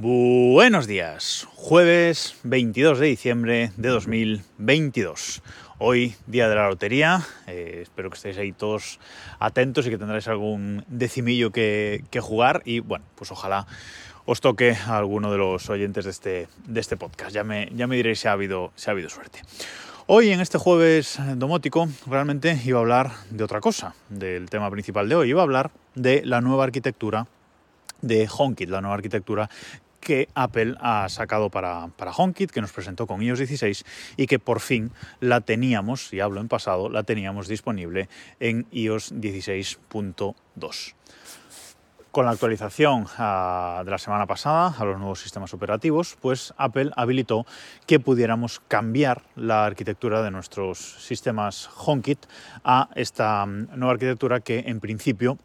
Buenos días, jueves 22 de diciembre de 2022. Hoy, día de la lotería, eh, espero que estéis ahí todos atentos y que tendráis algún decimillo que, jugar y bueno, pues ojalá os toque a alguno de los oyentes de este, de este podcast. Ya me, ya me diréis si ha, habido, si ha habido suerte. Hoy, en este jueves domótico, realmente iba a hablar de otra cosa, del tema principal de hoy. Iba a hablar de la nueva arquitectura de HomeKit, la nueva arquitectura que Apple ha sacado para, para HomeKit, que nos presentó con iOS 16 y que por fin la teníamos, y hablo en pasado, la teníamos disponible en iOS 16.2. Con la actualización ah, de la semana pasada a los nuevos sistemas operativos, pues Apple habilitó que pudiéramos cambiar la arquitectura de nuestros sistemas HomeKit a esta mm, nueva arquitectura que en principio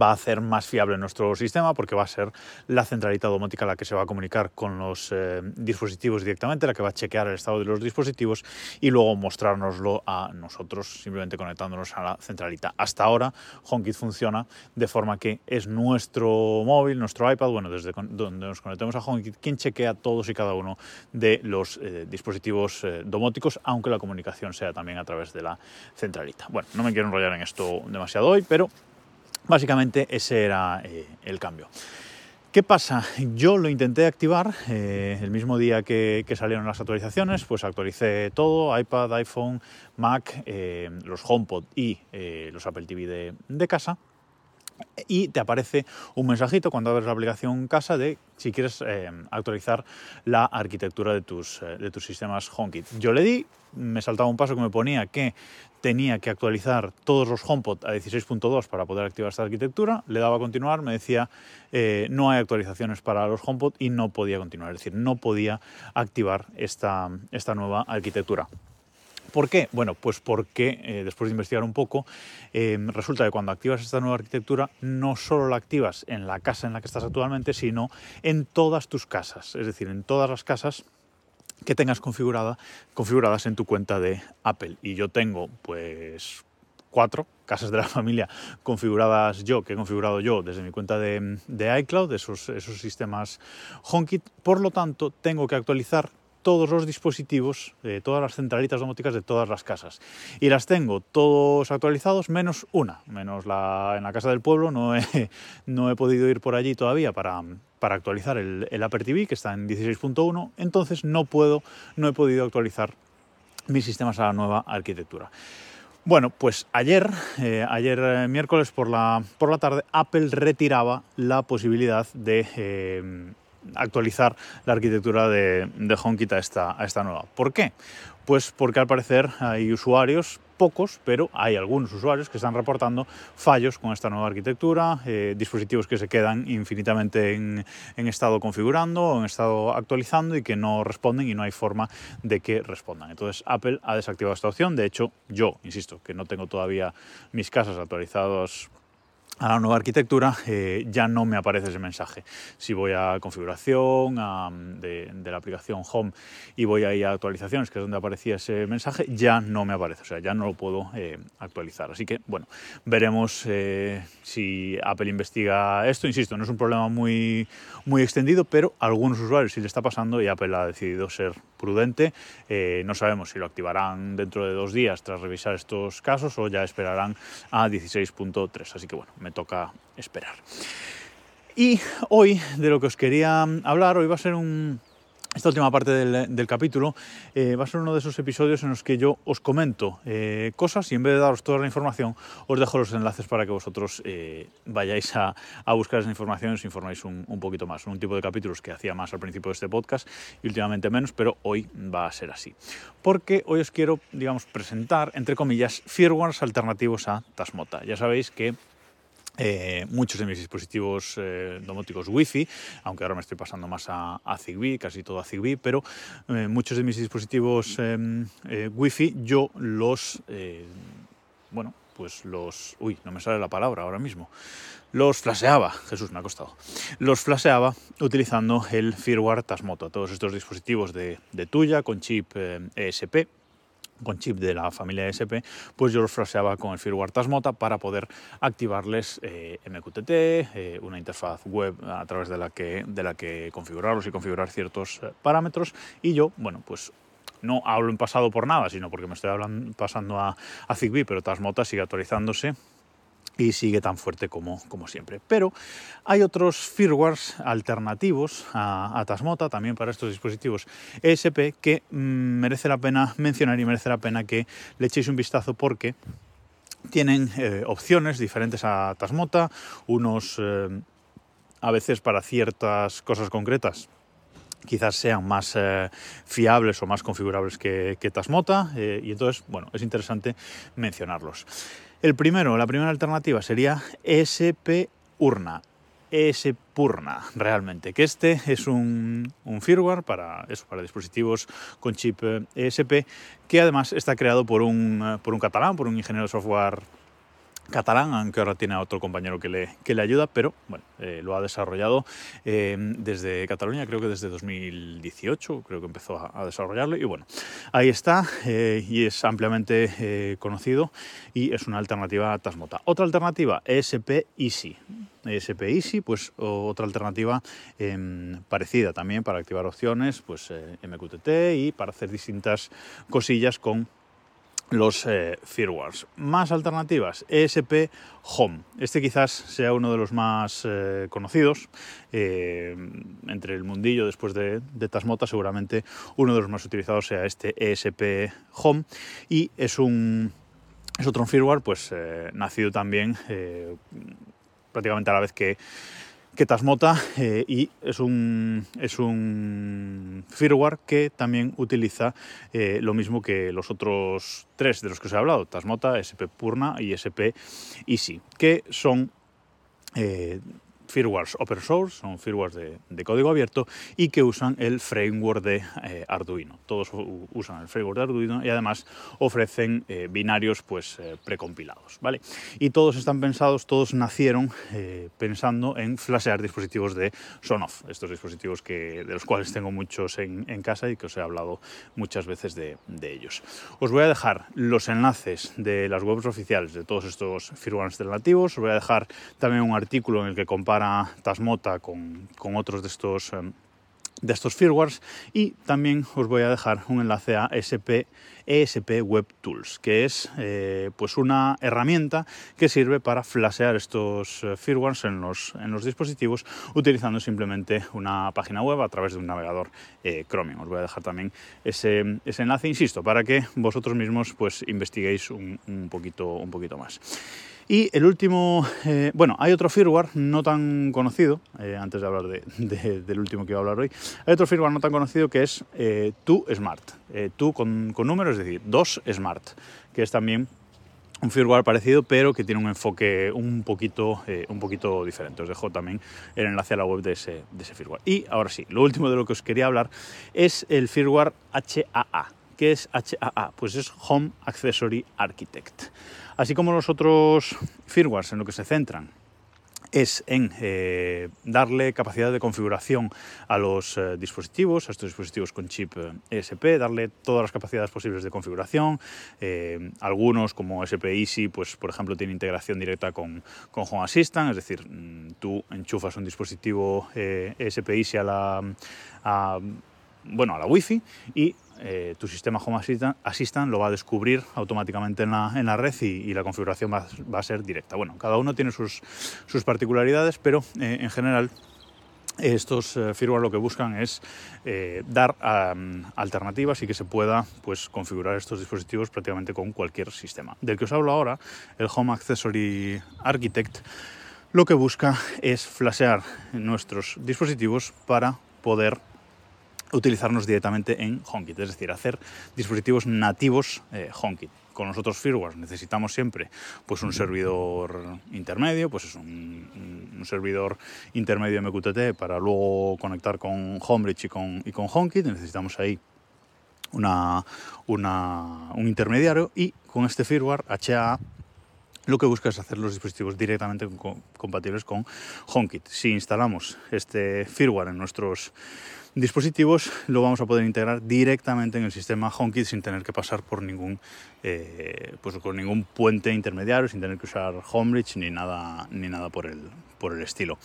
va a hacer más fiable nuestro sistema porque va a ser la centralita domótica la que se va a comunicar con los eh, dispositivos directamente, la que va a chequear el estado de los dispositivos y luego mostrárnoslo a nosotros simplemente conectándonos a la centralita. Hasta ahora HomeKit funciona de forma que es nuestro móvil, nuestro iPad, bueno, desde donde nos conectemos a HomeKit, quien chequea todos y cada uno de los eh, dispositivos eh, domóticos, aunque la comunicación sea también a través de la centralita. Bueno, no me quiero enrollar en esto demasiado hoy, pero Básicamente ese era eh, el cambio. ¿Qué pasa? Yo lo intenté activar eh, el mismo día que, salieron las actualizaciones, pues actualicé todo, iPad, iPhone, Mac, eh, los HomePod y los Apple TV de, casa y te aparece un mensajito cuando abres la aplicación casa de si quieres actualizar la arquitectura de tus, de tus sistemas HomeKit. Yo le di, me saltaba un paso que me ponía que tenía que actualizar todos los HomePod a 16.2 para poder activar esta arquitectura, le daba a continuar, me decía eh, no hay actualizaciones para los HomePod y no podía continuar, es decir, no podía activar esta, esta nueva arquitectura. ¿Por qué? Bueno, pues porque eh, después de investigar un poco, eh, resulta que cuando activas esta nueva arquitectura no solo la activas en la casa en la que estás actualmente, sino en todas tus casas, es decir, en todas las casas que tengas configurada, configuradas en tu cuenta de Apple. Y yo tengo pues cuatro casas de la familia configuradas yo, que he configurado yo desde mi cuenta de, de iCloud, esos, esos sistemas HomeKit. Por lo tanto, tengo que actualizar todos los dispositivos, de todas las centralitas domóticas de todas las casas. Y las tengo todos actualizados menos una, menos la en la casa del pueblo. No he, no he podido ir por allí todavía para, para actualizar el, el Apple TV, que está en 16.1. Entonces no puedo, no he podido actualizar mis sistemas a la nueva arquitectura. Bueno, pues ayer, eh, ayer eh, miércoles por la, por la tarde, Apple retiraba la posibilidad de eh, actualizar la arquitectura de, de HomeKit a esta, esta nueva. ¿Por qué? Pues porque al parecer hay usuarios, pocos, pero hay algunos usuarios que están reportando fallos con esta nueva arquitectura, eh, dispositivos que se quedan infinitamente en, estado configurando o en estado actualizando y que no responden y no hay forma de que respondan. Entonces Apple ha desactivado esta opción. De hecho, yo, insisto, que no tengo todavía mis casas actualizados a la nueva arquitectura eh, ya no me aparece ese mensaje. Si voy a configuración de, la aplicación Home y voy ahí a actualizaciones, que es donde aparecía ese mensaje, ya no me aparece, o sea, ya no lo puedo eh, actualizar. Así que, bueno, veremos eh, si Apple investiga esto. Insisto, no es un problema muy, muy extendido, pero algunos usuarios sí le está pasando y Apple ha decidido ser prudente. no sabemos si lo activarán dentro de dos días tras revisar estos casos o ya esperarán a 16.3. Así que, bueno, me toca esperar. Y hoy de lo que os quería hablar, hoy va a ser un, esta última parte del, capítulo eh, va a ser uno de esos episodios en los que yo os comento eh, cosas y en vez de daros toda la información, os dejo los enlaces para que vosotros eh, vayáis a, buscar esa información y os informéis un, un, poquito más. Un tipo de capítulos que hacía más al principio de este podcast y últimamente menos, pero hoy va a ser así. Porque hoy os quiero, digamos, presentar, entre comillas, firmwares alternativos a Tasmota. Ya sabéis que eh, muchos de mis dispositivos eh, domóticos Wi-Fi, aunque ahora me estoy pasando más a, Zigbee, casi todo a Zigbee, pero eh, muchos de mis dispositivos Wi-Fi yo los, bueno, pues los, uy, no me sale la palabra ahora mismo, los flasheaba, Jesús me ha costado, los flasheaba utilizando el firmware Tasmota, todos estos dispositivos de, de Tuya con chip ESP con chip de la familia SP, pues yo los flasheaba con el firmware Tasmota para poder activarles eh, MQTT, eh, una interfaz web a través de la, que, de la que configurarlos y configurar ciertos eh, parámetros. Y yo, bueno, pues no hablo en pasado por nada, sino porque me estoy hablando, pasando a, a Zigbee, pero Tasmota sigue actualizándose y sigue tan fuerte como, como siempre. Pero hay otros firmwares alternativos a, Tasmota también para estos dispositivos ESP que mm, merece la pena mencionar y merece la pena que le echéis un vistazo porque tienen eh, opciones diferentes a Tasmota, unos eh, a veces para ciertas cosas concretas quizás sean más eh, fiables o más configurables que, que Tasmota y entonces, bueno, es interesante mencionarlos. El primero, la primera alternativa sería SP Urna. Realmente, que este es un, firmware para, eso, para dispositivos con chip ESP que además está creado por un, eh, por un catalán, por un ingeniero de software catalán, aunque ahora tiene otro compañero que le, que le ayuda, pero bueno, eh, lo ha desarrollado eh, desde Cataluña, creo que desde 2018, creo que empezó a, desarrollarlo, y bueno, ahí está, eh, y es ampliamente conocido, y es una alternativa a Tasmota. Otra alternativa, ESP Easy. ESP Easy, pues otra alternativa em, parecida también para activar opciones, pues MQTT y para hacer distintas cosillas con los eh. Más alternativas, ESP Home. Este quizás sea uno de los más eh, conocidos eh, entre el mundillo después de, Tasmota, seguramente uno de los más utilizados sea este ESP Home y es un es otro firmware pues nacido también prácticamente a la vez que que Tasmota eh, y es un, es un firmware que también utiliza eh, lo mismo que los otros tres de los que os he hablado, Tasmota, SP Purna y SP Easy, que son eh, firmwares open source, son firmwares de, código abierto y que usan el framework de eh, Arduino. Todos usan el framework de Arduino y además ofrecen eh, binarios pues eh, precompilados, ¿vale? Y todos están pensados, todos nacieron pensando en flashear dispositivos de Sonoff, estos dispositivos que, de los cuales tengo muchos en, casa y que os he hablado muchas veces de, ellos. Os voy a dejar los enlaces de las webs oficiales de todos estos firmwares alternativos, os voy a dejar también un artículo en el que comparo Tasmota con, con otros de estos, em, de estos firmwares y también os voy a dejar un enlace a SP, ESP Web Tools, que es eh, pues una herramienta que sirve para flashear estos eh, firmwares en los, en los dispositivos utilizando simplemente una página web a través de un navegador eh, Chromium. Os voy a dejar también ese, ese, enlace, insisto, para que vosotros mismos pues investiguéis un, un poquito, un poquito más. Y el último, eh, bueno, hay otro firmware no tan conocido, eh, antes de hablar del último que voy a hablar hoy, hay otro firmware no tan conocido que es eh, Smart, eh, con, con números, es decir, 2 Smart, que es también un firmware parecido, pero que tiene un enfoque un poquito, un poquito diferente. Os dejo también el enlace a la web de ese, de ese firmware. Y ahora sí, lo último de lo que os quería hablar es el firmware HAA. ¿Qué es HAA? Pues es Home Accessory Architect. Así como los otros firmwares en lo que se centran es en eh, darle capacidad de configuración a los eh, dispositivos, a estos dispositivos con chip ESP, eh, darle todas las capacidades posibles de configuración. algunos, como SP Easy, pues por ejemplo, tiene integración directa con, con Home Assistant, es decir, mm, tú enchufas un dispositivo ESP Easy a la, bueno, a la Wi-Fi y eh, tu sistema Home Assistant, lo va a descubrir automáticamente en la, red y, la configuración va, a ser directa. Bueno, cada uno tiene sus, particularidades, pero eh, en general estos eh, firmware lo que buscan es dar alternativas y que se pueda pues, configurar estos dispositivos prácticamente con cualquier sistema. Del que os hablo ahora, el Home Accessory Architect, lo que busca es flashear nuestros dispositivos para poder utilizarnos directamente en HomeKit, es decir, hacer dispositivos nativos eh, HomeKit. Con los otros firmwares necesitamos siempre pues, un servidor intermedio, pues es un, servidor intermedio MQTT para luego conectar con Homebridge y con, y con HomeKit. Necesitamos ahí una, una, un intermediario y con este firmware HA lo que busca es hacer los dispositivos directamente compatibles con HomeKit. Si instalamos este firmware en nuestros dispositivos, lo vamos a poder integrar directamente en el sistema HomeKit sin tener que pasar por ningún, eh, pues con ningún puente intermediario, sin tener que usar Homebridge ni nada, ni nada por el, por el estilo.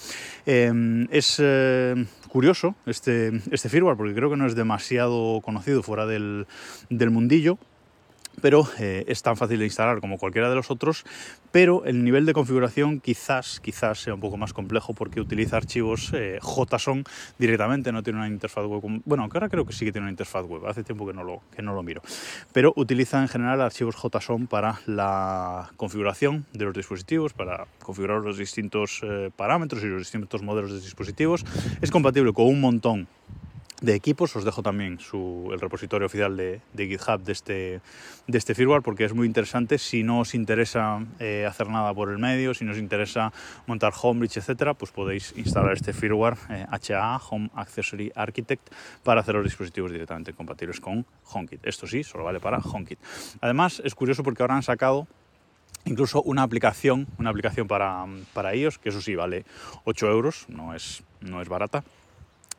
Em, es eh, curioso este, este firmware porque creo que no es demasiado conocido fuera del, del mundillo pero eh, es tan fácil de instalar como cualquiera de los otros, pero el nivel de configuración quizás, quizás sea un poco más complejo porque utiliza archivos eh, JSON directamente, no tiene una interfaz web, bueno, aunque ahora creo que sí que tiene una interfaz web, hace tiempo que no lo, que no lo miro, pero utiliza en general archivos JSON para la configuración de los dispositivos, para configurar los distintos eh, parámetros y los distintos modelos de dispositivos, es compatible con un montón de equipos. Os dejo también su, el repositorio oficial de, GitHub de este, de este firmware porque es muy interesante. Si no os interesa eh, hacer nada por el medio, si no os interesa montar Homebridge, etcétera, pues podéis instalar este firmware HA, eh, Home Accessory Architect, para hacer los dispositivos directamente compatibles con HomeKit. Esto sí, solo vale para HomeKit. Además, es curioso porque ahora han sacado incluso una aplicación, una aplicación para, para iOS, que eso sí vale 8 euros, no es, no es barata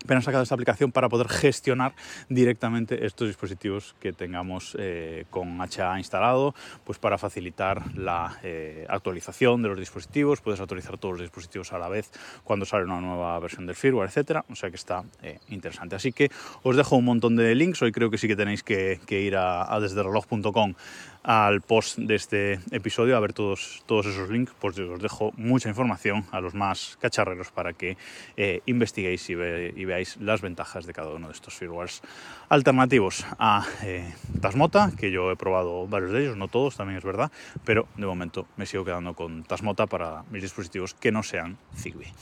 pero han sacado esta aplicación para poder gestionar directamente estos dispositivos que tengamos eh, con HA instalado, pues para facilitar la eh, actualización de los dispositivos, puedes actualizar todos los dispositivos a la vez cuando sale una nueva versión del firmware, etcétera, o sea que está eh, interesante. Así que os dejo un montón de links, hoy creo que sí que tenéis que, ir a, a desdereloj.com al post de este episodio a ver todos, todos esos links, pues os dejo mucha información a los más cacharreros para que eh, investiguéis y, veáis las ventajas de cada uno de estos firmwares alternativos a eh, Tasmota, que yo he probado varios de ellos, no todos, también es verdad, pero de momento me sigo quedando con Tasmota para mis dispositivos que no sean Zigbee.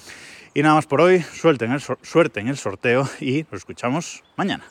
Y nada más por hoy, suerte en el, suerte en el sorteo y nos escuchamos mañana.